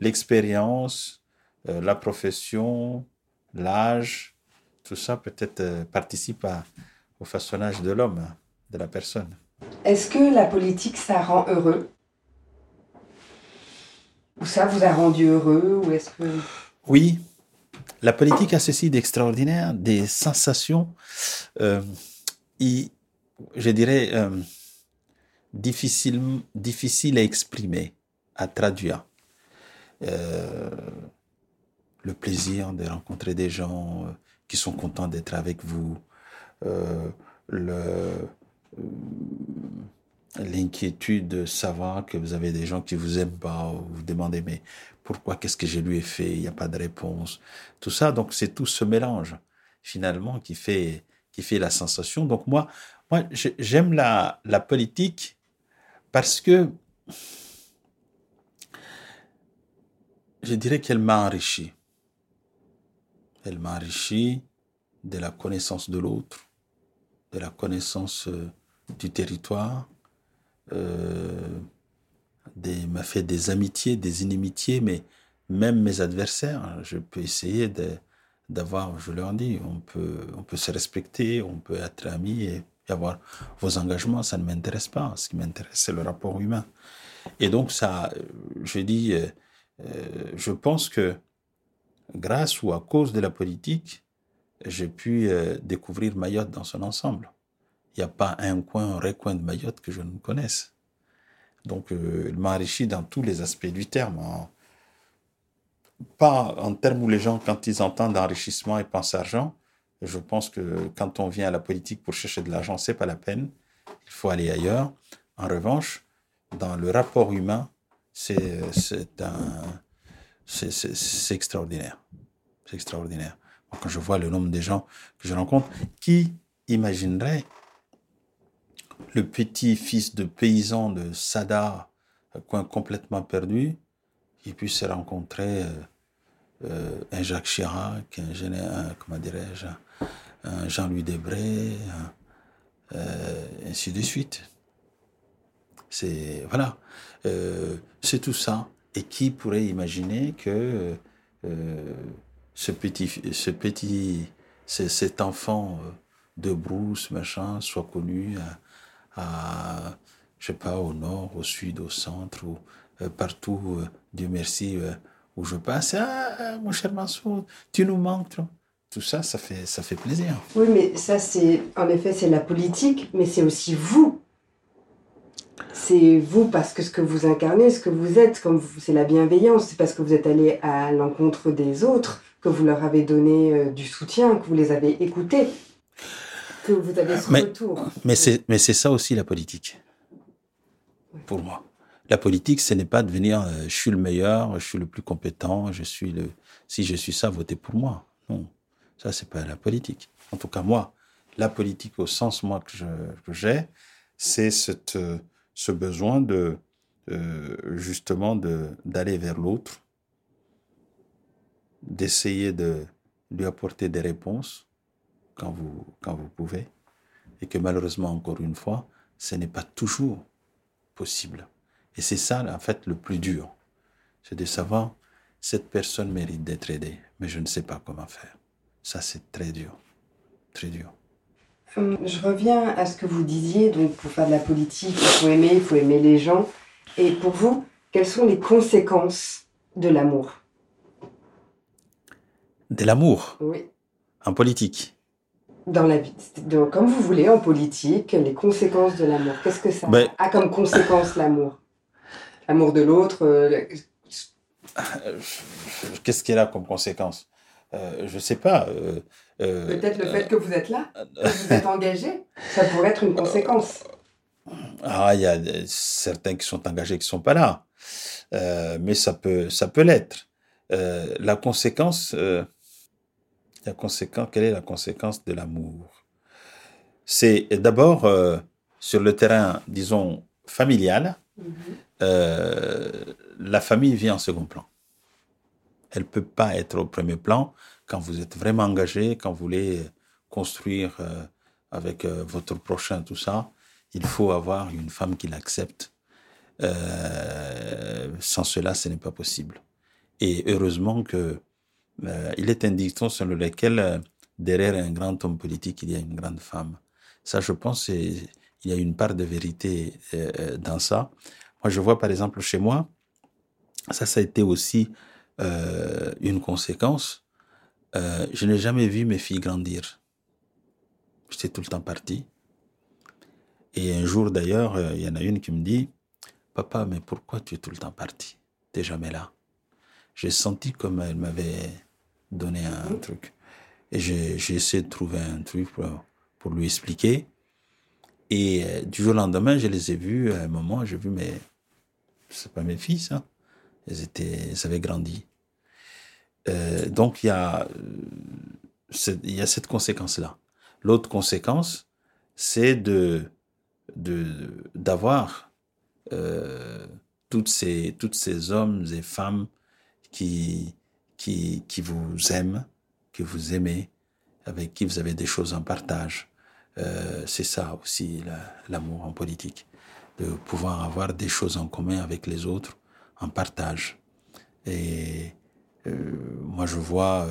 L'expérience, euh, la profession, l'âge, tout ça peut-être euh, participe au façonnage de l'homme, de la personne. Est-ce que la politique, ça rend heureux? Ou ça vous a rendu heureux? Ou est-ce que... Oui, la politique a ceci d'extraordinaire, des sensations, euh, je dirais, euh, difficiles difficile à exprimer, à traduire. Euh, le plaisir de rencontrer des gens qui sont contents d'être avec vous, l'inquiétude de savoir que vous avez des gens qui vous aiment pas, ou vous demandez mais pourquoi, qu'est-ce que je lui ai fait, il n'y a pas de réponse, tout ça. Donc c'est tout ce mélange finalement qui fait la sensation. Donc moi, moi j'aime la, la politique parce que je dirais qu'elle m'a enrichi. Elle m'a enrichi de la connaissance de l'autre, de la connaissance euh, du territoire, euh, m'a fait des amitiés, des inimitiés, mais même mes adversaires, je peux essayer d'avoir, je leur dis, on peut, se respecter, on peut être amis et, avoir vos engagements, ça ne m'intéresse pas. Ce qui m'intéresse, c'est le rapport humain. Et donc, ça, je dis, euh, euh, je pense que grâce ou à cause de la politique, j'ai pu euh, découvrir Mayotte dans son ensemble. Il n'y a pas un coin, un recoin de Mayotte que je ne connaisse. Donc, euh, il m'a enrichi dans tous les aspects du terme. Hein. Pas en termes où les gens, quand ils entendent enrichissement, ils pensent argent. Je pense que quand on vient à la politique pour chercher de l'argent, c'est pas la peine. Il faut aller ailleurs. En revanche, dans le rapport humain, c'est c'est extraordinaire. C'est extraordinaire. Quand je vois le nombre de gens que je rencontre, qui imaginerait le petit-fils de paysan de Sada, coin complètement perdu, qui puisse rencontrer euh, euh, un Jacques Chirac, un, comment dirais-je, un Jean-Louis Debré, euh, ainsi de suite. C'est voilà, c'est tout ça. Et qui pourrait imaginer que ce petit, ce petit, cet enfant de Brousse, machin, soit connu à, je sais pas, au nord, au sud, au centre, ou euh, partout, euh, Dieu merci, euh, où je passe. Ah, mon cher Mansour, tu nous manques. Tout ça, ça fait, ça fait plaisir. Oui, mais ça, c'est, en effet, c'est la politique, mais c'est aussi vous. C'est vous parce que ce que vous incarnez, ce que vous êtes, comme c'est la bienveillance, c'est parce que vous êtes allé à l'encontre des autres, que vous leur avez donné du soutien, que vous les avez écoutés. Que vous avez ce Mais- retour. Mais c'est, mais c'est ça aussi la politique. Pour moi. La politique, ce n'est pas de venir, euh, je suis le meilleur, je suis le plus compétent, je suis le, si je suis ça, votez pour moi. Non. Ça, c'est pas la politique. En tout cas, moi, la politique au sens, moi, que, je, que j'ai, c'est cette, euh, ce besoin de, euh, justement, de, d'aller vers l'autre, d'essayer de lui apporter des réponses quand vous, quand vous pouvez et que malheureusement, encore une fois, ce n'est pas toujours possible. Et c'est ça, en fait, le plus dur. C'est de savoir, cette personne mérite d'être aidée, mais je ne sais pas comment faire. Ça, c'est très dur. Très dur. Hum, Je reviens à ce que vous disiez, donc pour faire de la politique, il faut aimer, il faut aimer les gens. Et pour vous, quelles sont les conséquences de l'amour? De l'amour? Oui. en politique? Dans la vie, comme vous voulez, en politique, les conséquences de l'amour. Qu'est-ce que ça Ben- a comme conséquence l'amour? L'amour de l'autre, euh, Euh, Qu'est-ce qu'il y a comme conséquence? Euh, Je ne sais pas. euh, peut-être le fait que vous êtes là, que vous êtes engagé, ça pourrait être une conséquence. Ah, il y a certains qui sont engagés qui sont pas là, mais ça peut, ça peut l'être. La conséquence, la conséquence, quelle est la conséquence de l'amour? C'est d'abord euh, sur le terrain, disons familial, euh, la famille vient en second plan. Elle peut pas être au premier plan quand vous êtes vraiment engagé, quand vous voulez construire euh, avec euh, votre prochain tout ça il faut avoir une femme qui l'accepte. Sans cela, ce n'est pas possible. Et heureusement que euh, il est un dicton selon lequel euh, derrière un grand homme politique, il y a une grande femme. Ça, je pense, il y a une part de vérité euh, dans ça. Moi, je vois par exemple chez moi, ça, ça a été aussi une conséquence. Je n'ai jamais vu mes filles grandir. J'étais tout le temps parti. Et un jour d'ailleurs, il y en a une qui me dit, Papa, mais pourquoi tu es tout le temps parti? T'es jamais là. J'ai senti comme elle m'avait donné un truc. Et j'ai essayé de trouver un truc pour, pour lui expliquer. Et euh, du jour au lendemain, je les ai vus, à un moment, j'ai vu, mais c'est pas mes fils, hein. Elles, étaient, elles avaient grandi. Euh, donc, il y, a, euh, y a cette conséquence-là. L'autre conséquence, c'est de de d'avoir euh, toutes ces toutes ces hommes et femmes qui qui qui vous aiment, que vous aimez, avec qui vous avez des choses en partage. Euh, c'est ça aussi la- l'amour en politique, de pouvoir avoir des choses en commun avec les autres, en partage. Et euh, moi, je vois,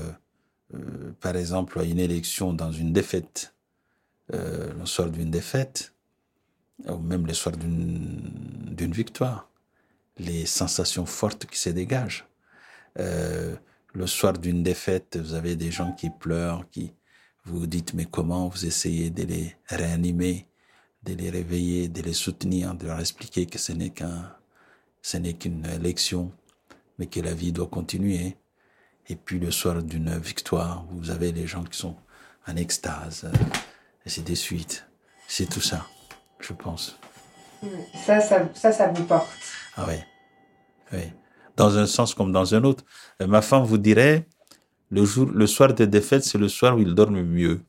euh, par exemple, à une élection dans une défaite, le soir d'une défaite, ou même le soir d'une victoire, les sensations fortes qui se dégagent. Euh, le soir d'une défaite, vous avez des gens qui pleurent, qui vous dites mais comment vous essayez de les réanimer, de les réveiller, de les soutenir, de leur expliquer que ce n'est qu'un, ce n'est qu'une élection, mais que la vie doit continuer. Et puis le soir d'une victoire, vous avez les gens qui sont en extase, euh, et c'est des suites. C'est tout ça, je pense. Ça, ça, ça, ça vous porte. Ah oui. Oui. Dans un sens comme dans un autre. Euh, Ma femme vous dirait, le, jour, le soir des défaites, c'est le soir où il dorment mieux.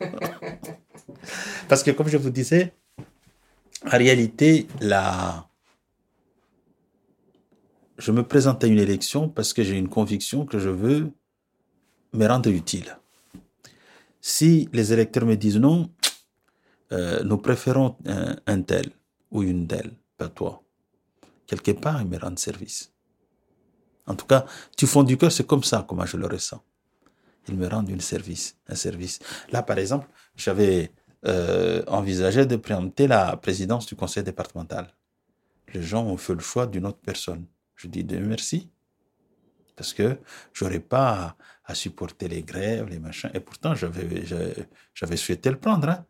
Parce que comme je vous disais, en réalité, la... je me présente à une élection parce que j'ai une conviction que je veux me rendre utile. Si les électeurs me disent non, euh, nous préférons un, un tel ou une telle, pas toi quelque part, ils me rendent service. En tout cas, du fond du cœur, c'est comme ça comment je le ressens. Ils me rendent un service, un service. Là, par exemple, j'avais euh, envisagé de présenter la présidence du conseil départemental. Les gens ont fait le choix d'une autre personne. Je dis de merci. Parce que j'aurais pas à, supporter les grèves, les machins. Et pourtant, j'avais, j'avais souhaité le prendre, hein,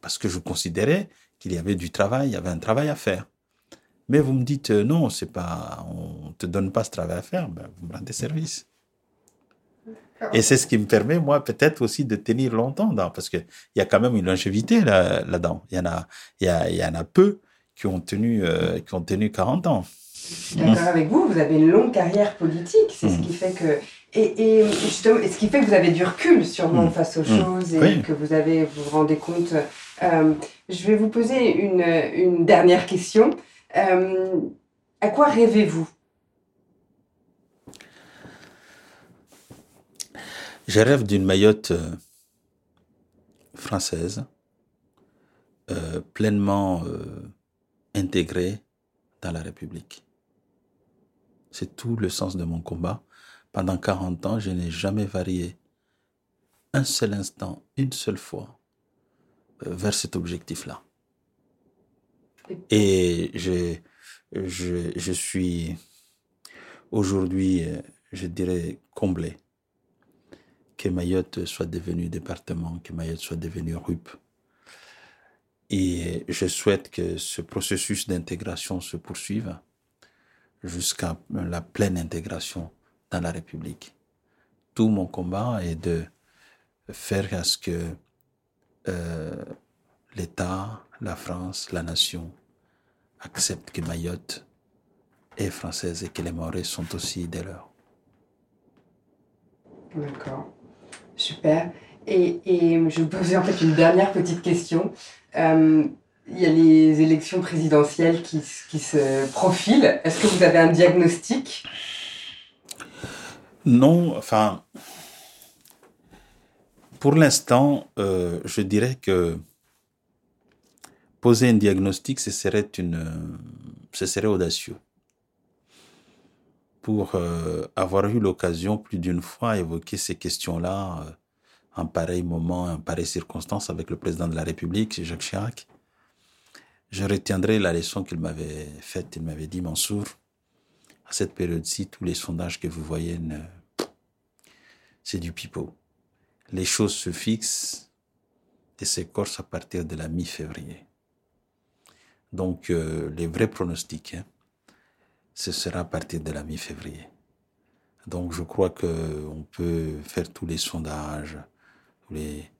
parce que je considérais qu'il y avait du travail, il y avait un travail à faire. Mais vous me dites euh, non, c'est pas, on te donne pas ce travail à faire, ben, vous me rendez service. Et c'est ce qui me permet, moi, peut-être aussi de tenir longtemps, dans, parce qu'il y a quand même une longévité là, là-dedans. Il y en a, il y, a, il y en a peu qui ont tenu, euh, qui ont tenu 40 ans. D'accord avec vous, vous avez une longue carrière politique, c'est ce Mm. qui fait que et, et justement, et ce qui fait que vous avez du recul sûrement Mm. face aux Mm. choses et Oui. que vous avez vous vous rendez compte. Euh, je vais vous poser une, une dernière question. Euh, à quoi rêvez-vous? Je rêve d'une Mayotte euh, française, euh, pleinement intégrée dans la République. C'est tout le sens de mon combat. Pendant 40 ans, je n'ai jamais varié un seul instant, une seule fois, vers cet objectif-là. Et je, je, je suis aujourd'hui, euh, je dirais, comblé que Mayotte soit devenue département, que Mayotte soit devenue RUP. Et je souhaite que ce processus d'intégration se poursuive jusqu'à la pleine intégration dans la République. Tout mon combat est de faire à ce que euh, l'État, la France, la nation acceptent que Mayotte est française et que les Maoris sont aussi des leurs. D'accord, super. Et, et je vais vous poser en fait une dernière petite question. Euh, il y a les élections présidentielles qui, qui se profilent. Est-ce que vous avez un diagnostic? Non, enfin, pour l'instant, euh, je dirais que poser un diagnostic, ce serait une, ce serait audacieux. Pour euh, avoir eu l'occasion plus d'une fois d'évoquer ces questions-là euh, en pareil moment, en pareille circonstance avec le président de la République, Jacques Chirac, je retiendrai la leçon qu'il m'avait faite. Il m'avait dit, Mansour, à cette période-ci, tous les sondages que vous voyez, c'est du pipeau. Les choses se fixent et s'écorcent à partir de la mi-février. Donc, euh, les vrais pronostics, hein, ce sera à partir de la mi-février. Donc, je crois que on peut faire tous les sondages, les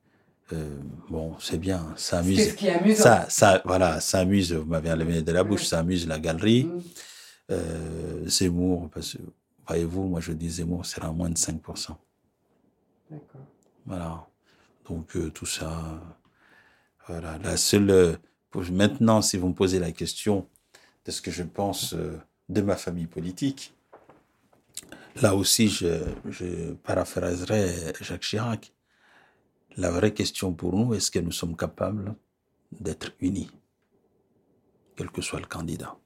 euh, bon, c'est bien, ça amuse. Qu'est-ce qui amusant Ça, ça, voilà, ça amuse. Vous m'avez enlevé de la bouche, ça amuse la galerie. Mm. Euh, Zemmour, parce que voyez-vous, moi je dis Zemmour sera à moins de 5%. D'accord. Voilà. Donc euh, tout ça, voilà. La seule, maintenant, si vous me posez la question de ce que je pense euh, de ma famille politique, là aussi, je, je paraphraserai Jacques Chirac. La vraie question pour nous, est-ce que nous sommes capables d'être unis, quel que soit le candidat?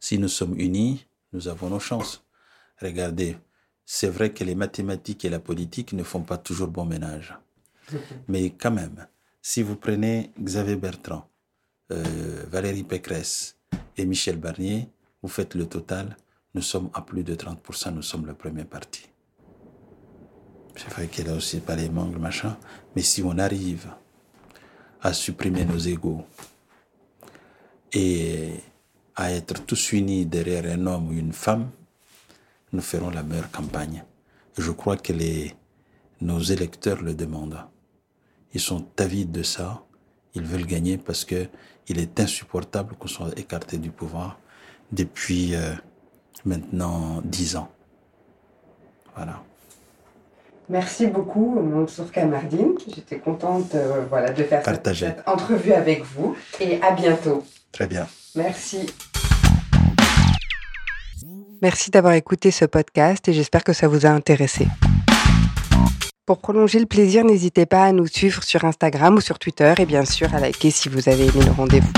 Si nous sommes unis, nous avons nos chances. Regardez, c'est vrai que les mathématiques et la politique ne font pas toujours bon ménage. Mais quand même, si vous prenez Xavier Bertrand, Valérie Pécresse et Michel Barnier, vous faites le total, nous sommes à plus de 30%, nous sommes le premier parti. C'est vrai qu'il a aussi pas les manques, machin, mais si on arrive à supprimer nos égaux et à être tous unis derrière un homme ou une femme, nous ferons la meilleure campagne. Je crois que nos électeurs le demandent. Ils sont avides de ça. Ils veulent gagner parce que il est insupportable qu'on soit écarté du pouvoir depuis euh, maintenant dix ans. Voilà. Merci beaucoup, Mansour Kamardine. J'étais contente euh, voilà, de faire cette, Partagé. cette entrevue avec vous et à bientôt. Très bien. Merci. Merci d'avoir écouté ce podcast et j'espère que ça vous a intéressé. Pour prolonger le plaisir, n'hésitez pas à nous suivre sur Instagram ou sur Twitter et bien sûr à liker si vous avez aimé le rendez-vous.